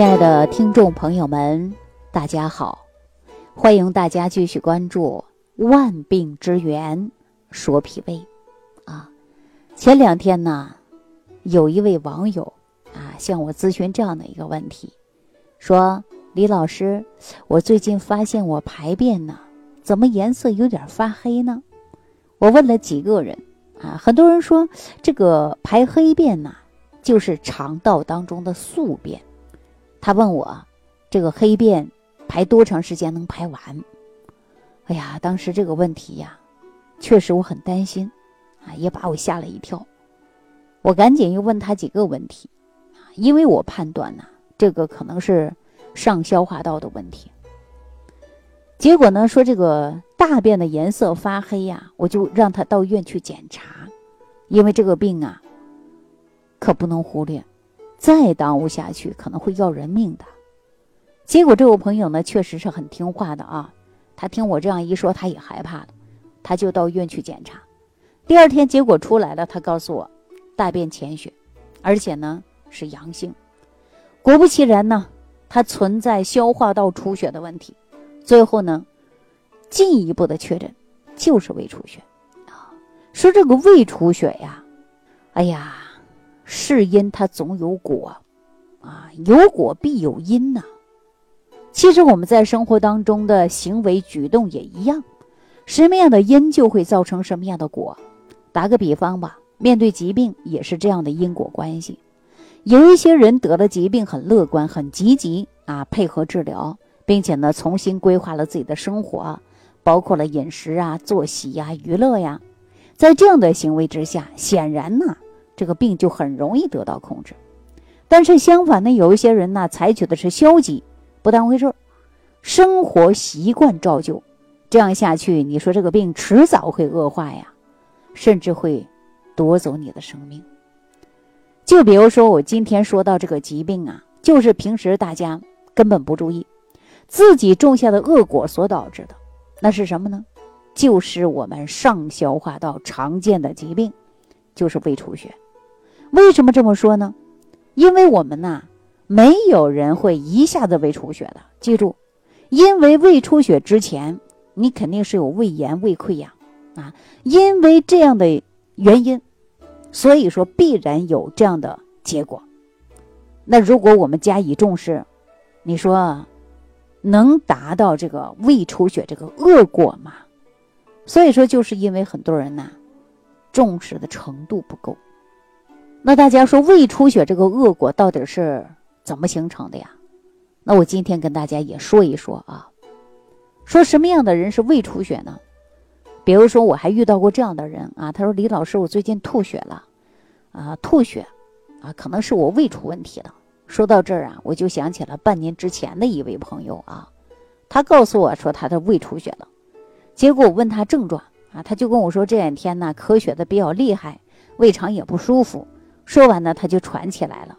亲爱的听众朋友们，大家好！欢迎大家继续关注《万病之源说脾胃》啊。前两天呢，有一位网友啊向我咨询这样的一个问题，说：“李老师，我最近发现我排便呢，怎么颜色有点发黑呢？”我问了几个人啊，很多人说这个排黑便呢，就是肠道当中的宿便。他问我，这个黑便排多长时间能排完？哎呀，当时这个问题呀，确实我很担心，啊，也把我吓了一跳。我赶紧又问他几个问题，啊，因为我判断呢，这个可能是上消化道的问题。结果呢，说这个大便的颜色发黑呀，我就让他到医院去检查，因为这个病啊，可不能忽略。再耽误下去，可能会要人命的。结果这位朋友呢，确实是很听话的啊。他听我这样一说，他也害怕了，他就到医院去检查。第二天结果出来了，他告诉我，大便潜血，而且呢是阳性。果不其然呢，他存在消化道出血的问题。最后呢，进一步的确诊就是胃出血啊。说这个胃出血呀，哎呀。是因它总有果，啊，有果必有因呐。其实我们在生活当中的行为举动也一样，什么样的因就会造成什么样的果。打个比方吧，面对疾病也是这样的因果关系。有一些人得了疾病很乐观、很积极啊，配合治疗，并且呢重新规划了自己的生活，包括了饮食啊、作息呀、娱乐呀，在这样的行为之下，显然呢。这个病就很容易得到控制，但是相反呢，有一些人呢采取的是消极，不当回事儿，生活习惯照旧，这样下去，你说这个病迟早会恶化呀，甚至会夺走你的生命。就比如说我今天说到这个疾病啊，就是平时大家根本不注意，自己种下的恶果所导致的，那是什么呢？就是我们上消化道常见的疾病，就是胃出血。为什么这么说呢？因为我们呐，没有人会一下子胃出血的。记住，因为胃出血之前，你肯定是有胃炎、胃溃疡啊。因为这样的原因，所以说必然有这样的结果。那如果我们加以重视，你说能达到这个胃出血这个恶果吗？所以说，就是因为很多人呐，重视的程度不够。那大家说胃出血这个恶果到底是怎么形成的呀？那我今天跟大家也说一说啊。说什么样的人是胃出血呢？比如说我还遇到过这样的人啊，他说李老师，我最近吐血了，啊吐血，啊可能是我胃出问题了。说到这儿啊，我就想起了半年之前的一位朋友啊，他告诉我说他的胃出血了，结果我问他症状啊，他就跟我说这两天呢咳血的比较厉害，胃肠也不舒服。说完呢，他就喘起来了。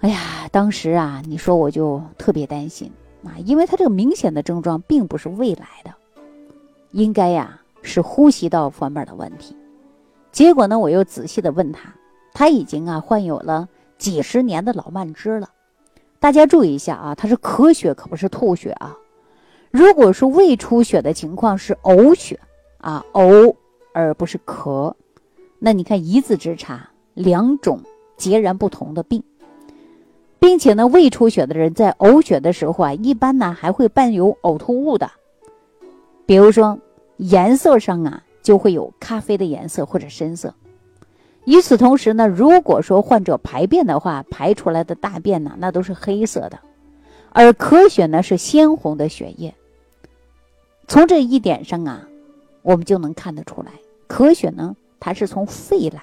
哎呀，当时啊，你说我就特别担心啊，因为他这个明显的症状并不是胃来的，应该呀是呼吸道方面的问题。结果呢，我又仔细的问他，他已经啊患有了几十年的老慢支了。大家注意一下啊，他是咳血，可不是吐血啊。如果说胃出血的情况是呕血啊，呕而不是咳，那你看一字之差。两种截然不同的病，并且呢，胃出血的人在呕血的时候啊，一般呢还会伴有呕吐物的，比如说颜色上啊就会有咖啡的颜色或者深色。与此同时呢，如果说患者排便的话，排出来的大便呢那都是黑色的，而咳血呢是鲜红的血液。从这一点上啊，我们就能看得出来，咳血呢它是从肺来。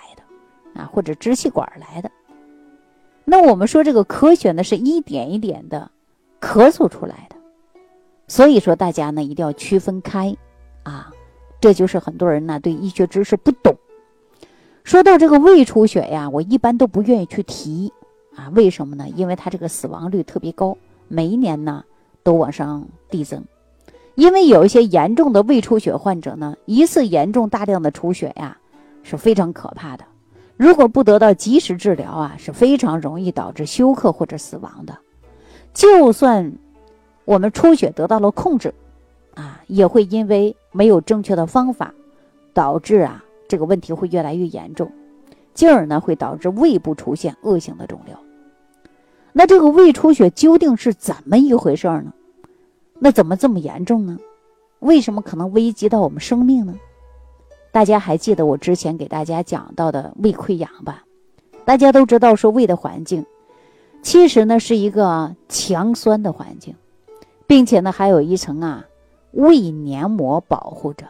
啊，或者支气管来的，那我们说这个咳血呢，是一点一点的咳嗽出来的，所以说大家呢一定要区分开，啊，这就是很多人呢对医学知识不懂。说到这个胃出血呀，我一般都不愿意去提，啊，为什么呢？因为它这个死亡率特别高，每一年呢都往上递增，因为有一些严重的胃出血患者呢，一次严重大量的出血呀是非常可怕的。如果不得到及时治疗啊，是非常容易导致休克或者死亡的。就算我们出血得到了控制，啊，也会因为没有正确的方法，导致啊这个问题会越来越严重，进而呢会导致胃部出现恶性的肿瘤。那这个胃出血究竟是怎么一回事呢？那怎么这么严重呢？为什么可能危及到我们生命呢？大家还记得我之前给大家讲到的胃溃疡吧？大家都知道说胃的环境，其实呢是一个强酸的环境，并且呢还有一层啊胃黏膜保护着，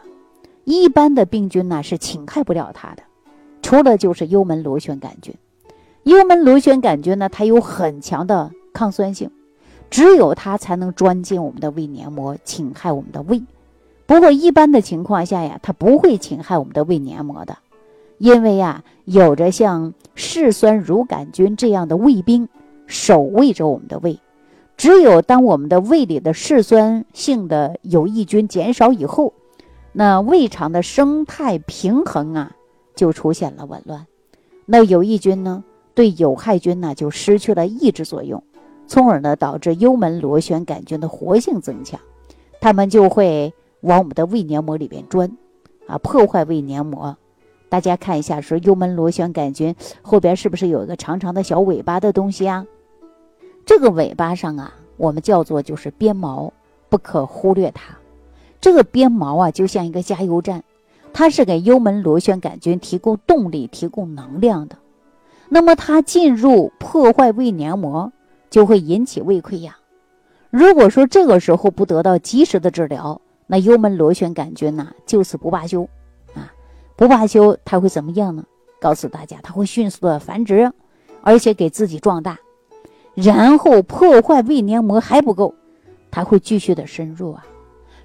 一般的病菌呢是侵害不了它的，除了就是幽门螺旋杆菌。幽门螺旋杆菌呢，它有很强的抗酸性，只有它才能钻进我们的胃黏膜，侵害我们的胃。不过一般的情况下呀，它不会侵害我们的胃黏膜的，因为呀，有着像嗜酸乳杆菌这样的胃兵守卫着我们的胃。只有当我们的胃里的嗜酸性的有益菌减少以后，那胃肠的生态平衡啊就出现了紊乱。那有益菌呢？对有害菌呢就失去了抑制作用，从而呢导致幽门螺旋杆菌的活性增强，它们就会往我们的胃黏膜里边钻，啊，破坏胃黏膜。大家看一下，说幽门螺旋杆菌后边是不是有一个长长的小尾巴的东西啊？这个尾巴上啊，我们叫做就是鞭毛，不可忽略它。这个鞭毛啊，就像一个加油站，它是给幽门螺旋杆菌提供动力、提供能量的。那么它进入破坏胃黏膜，就会引起胃溃疡。如果说这个时候不得到及时的治疗，那幽门螺旋杆菌呢就此不罢休，啊，不罢休，它会怎么样呢？告诉大家，它会迅速的繁殖，而且给自己壮大，然后破坏胃黏膜还不够，它会继续的深入啊，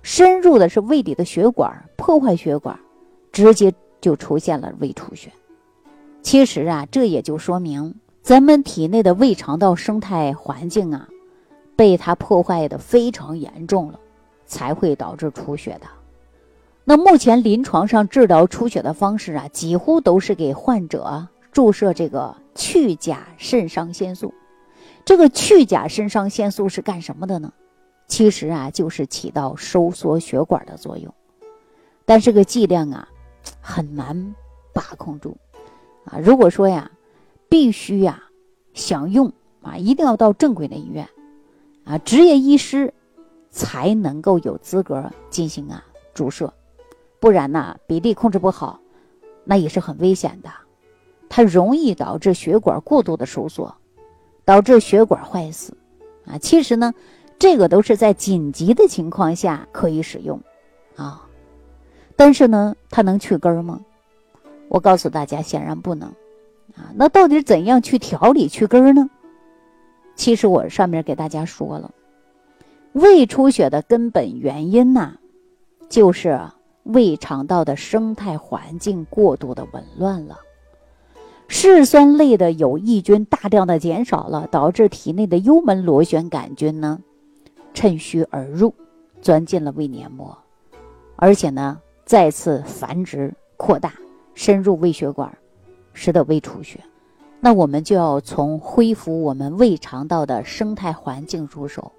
深入的是胃里的血管，破坏血管，直接就出现了胃出血。其实啊，这也就说明咱们体内的胃肠道生态环境啊，被它破坏的非常严重了，才会导致出血的。那目前临床上治疗出血的方式啊，几乎都是给患者注射这个去甲肾上腺素。这个去甲肾上腺素是干什么的呢？其实啊，就是起到收缩血管的作用，但这个剂量啊，很难把控住。啊，如果说呀，必须呀，想用啊，一定要到正规的医院，啊，执业医师才能够有资格进行啊注射，不然呢，比例控制不好，那也是很危险的，它容易导致血管过度的收缩，导致血管坏死，啊，其实呢，这个都是在紧急的情况下可以使用，啊，但是呢，它能去根吗？我告诉大家，显然不能，啊，那到底怎样去调理去根呢？其实我上面给大家说了，胃出血的根本原因呐，就是胃肠道的生态环境过度的紊乱了，嗜酸类的有益菌大量的减少了，导致体内的幽门螺旋杆菌呢，趁虚而入，钻进了胃黏膜，而且呢，再次繁殖扩大。深入胃血管，使得胃出血。那我们就要从恢复我们胃肠道的生态环境入手，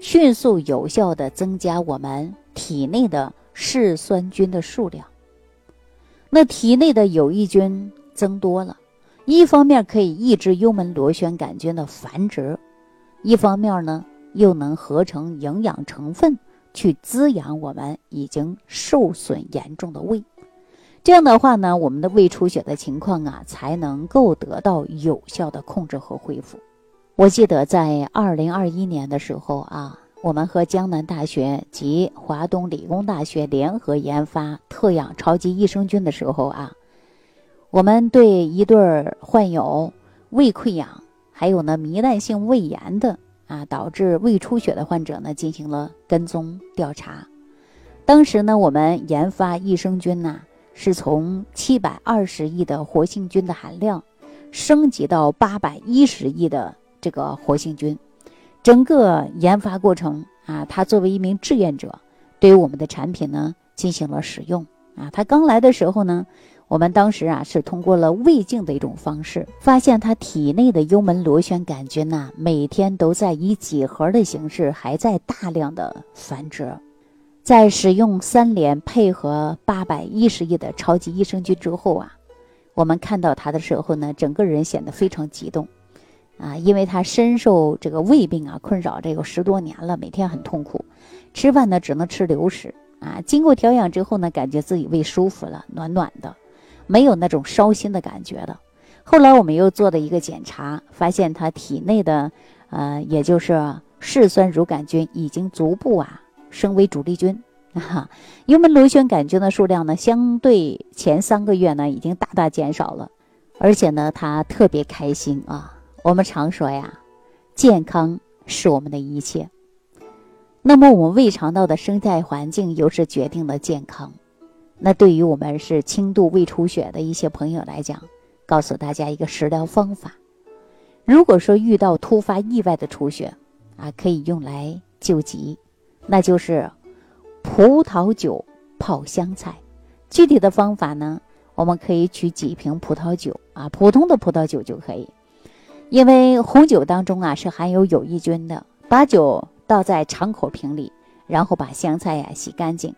迅速有效的增加我们体内的嗜酸菌的数量。那体内的有益菌增多了，一方面可以抑制幽门螺旋杆菌的繁殖，一方面呢又能合成营养成分去滋养我们已经受损严重的胃。这样的话呢，我们的胃出血的情况啊，才能够得到有效的控制和恢复。我记得在二零二一年的时候啊，我们和江南大学及华东理工大学联合研发特养超级益生菌的时候啊，我们对一对患有胃溃疡还有呢糜烂性胃炎的啊导致胃出血的患者呢进行了跟踪调查。当时呢，我们研发益生菌呢。是从七百二十亿的活性菌的含量升级到八百一十亿的这个活性菌，整个研发过程啊，他作为一名志愿者，对于我们的产品呢进行了使用啊。他刚来的时候呢，我们当时啊是通过了胃镜的一种方式，发现他体内的幽门螺旋杆菌呐，每天都在以几何的形式还在大量的繁殖。在使用三联配合八百一十亿的超级益生菌之后啊，我们看到他的时候呢，整个人显得非常激动，啊，因为他深受这个胃病啊困扰，这个十多年了，每天很痛苦，吃饭呢只能吃流食啊。经过调养之后呢，感觉自己胃舒服了，暖暖的，没有那种烧心的感觉了。后来我们又做了一个检查，发现他体内的呃，也就是嗜酸乳杆菌已经逐步啊。升为主力军，哈，幽门螺旋杆菌的数量呢，相对前三个月呢，已经大大减少了，而且呢，他特别开心啊。我们常说呀，健康是我们的一切。那么，我们胃肠道的生态环境又是决定了健康。那对于我们是轻度胃出血的一些朋友来讲，告诉大家一个食疗方法：如果说遇到突发意外的出血啊，可以用来救急。那就是葡萄酒泡香菜，具体的方法呢？我们可以取几瓶葡萄酒啊，普通的葡萄酒就可以。因为红酒当中啊是含有有益菌的，把酒倒在敞口瓶里，然后把香菜呀洗干净，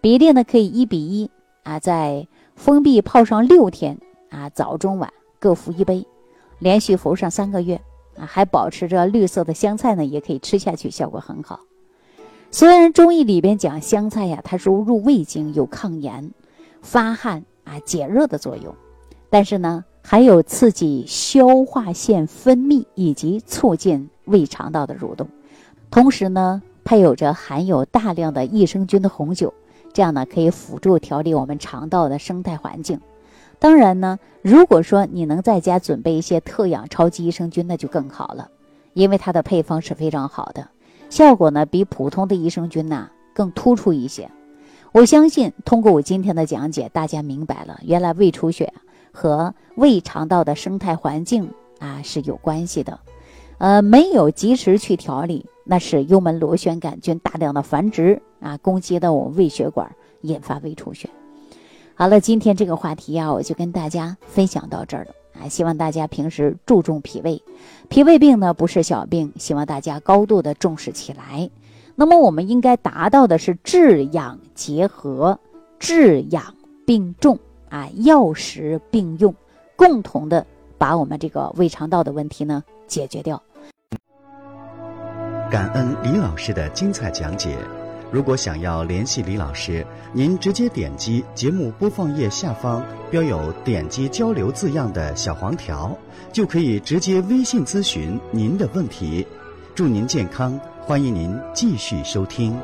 比例呢可以一比一啊，在封闭泡上六天啊，早中晚各服一杯，连续服上三个月啊，还保持着绿色的香菜呢，也可以吃下去，效果很好。虽然中医里边讲香菜呀，它入入胃经，有抗炎、发汗啊、解热的作用，但是呢，还有刺激消化腺分泌以及促进胃肠道的蠕动。同时呢，配有着含有大量的益生菌的红酒，这样呢可以辅助调理我们肠道的生态环境。当然呢，如果说你能在家准备一些特养超级益生菌，那就更好了，因为它的配方是非常好的。效果呢，比普通的益生菌呐更突出一些。我相信通过我今天的讲解，大家明白了，原来胃出血和胃肠道的生态环境啊是有关系的。呃，没有及时去调理，那是幽门螺旋杆菌大量的繁殖啊，攻击到我们胃血管，引发胃出血。好了，今天这个话题啊，我就跟大家分享到这儿了。啊，希望大家平时注重脾胃，脾胃病呢不是小病，希望大家高度的重视起来。那么我们应该达到的是治养结合，治养并重啊，药食并用，共同的把我们这个胃肠道的问题呢解决掉。感恩李老师的精彩讲解。如果想要联系李老师，您直接点击节目播放页下方标有“点击交流”字样的小黄条，就可以直接微信咨询您的问题。祝您健康，欢迎您继续收听。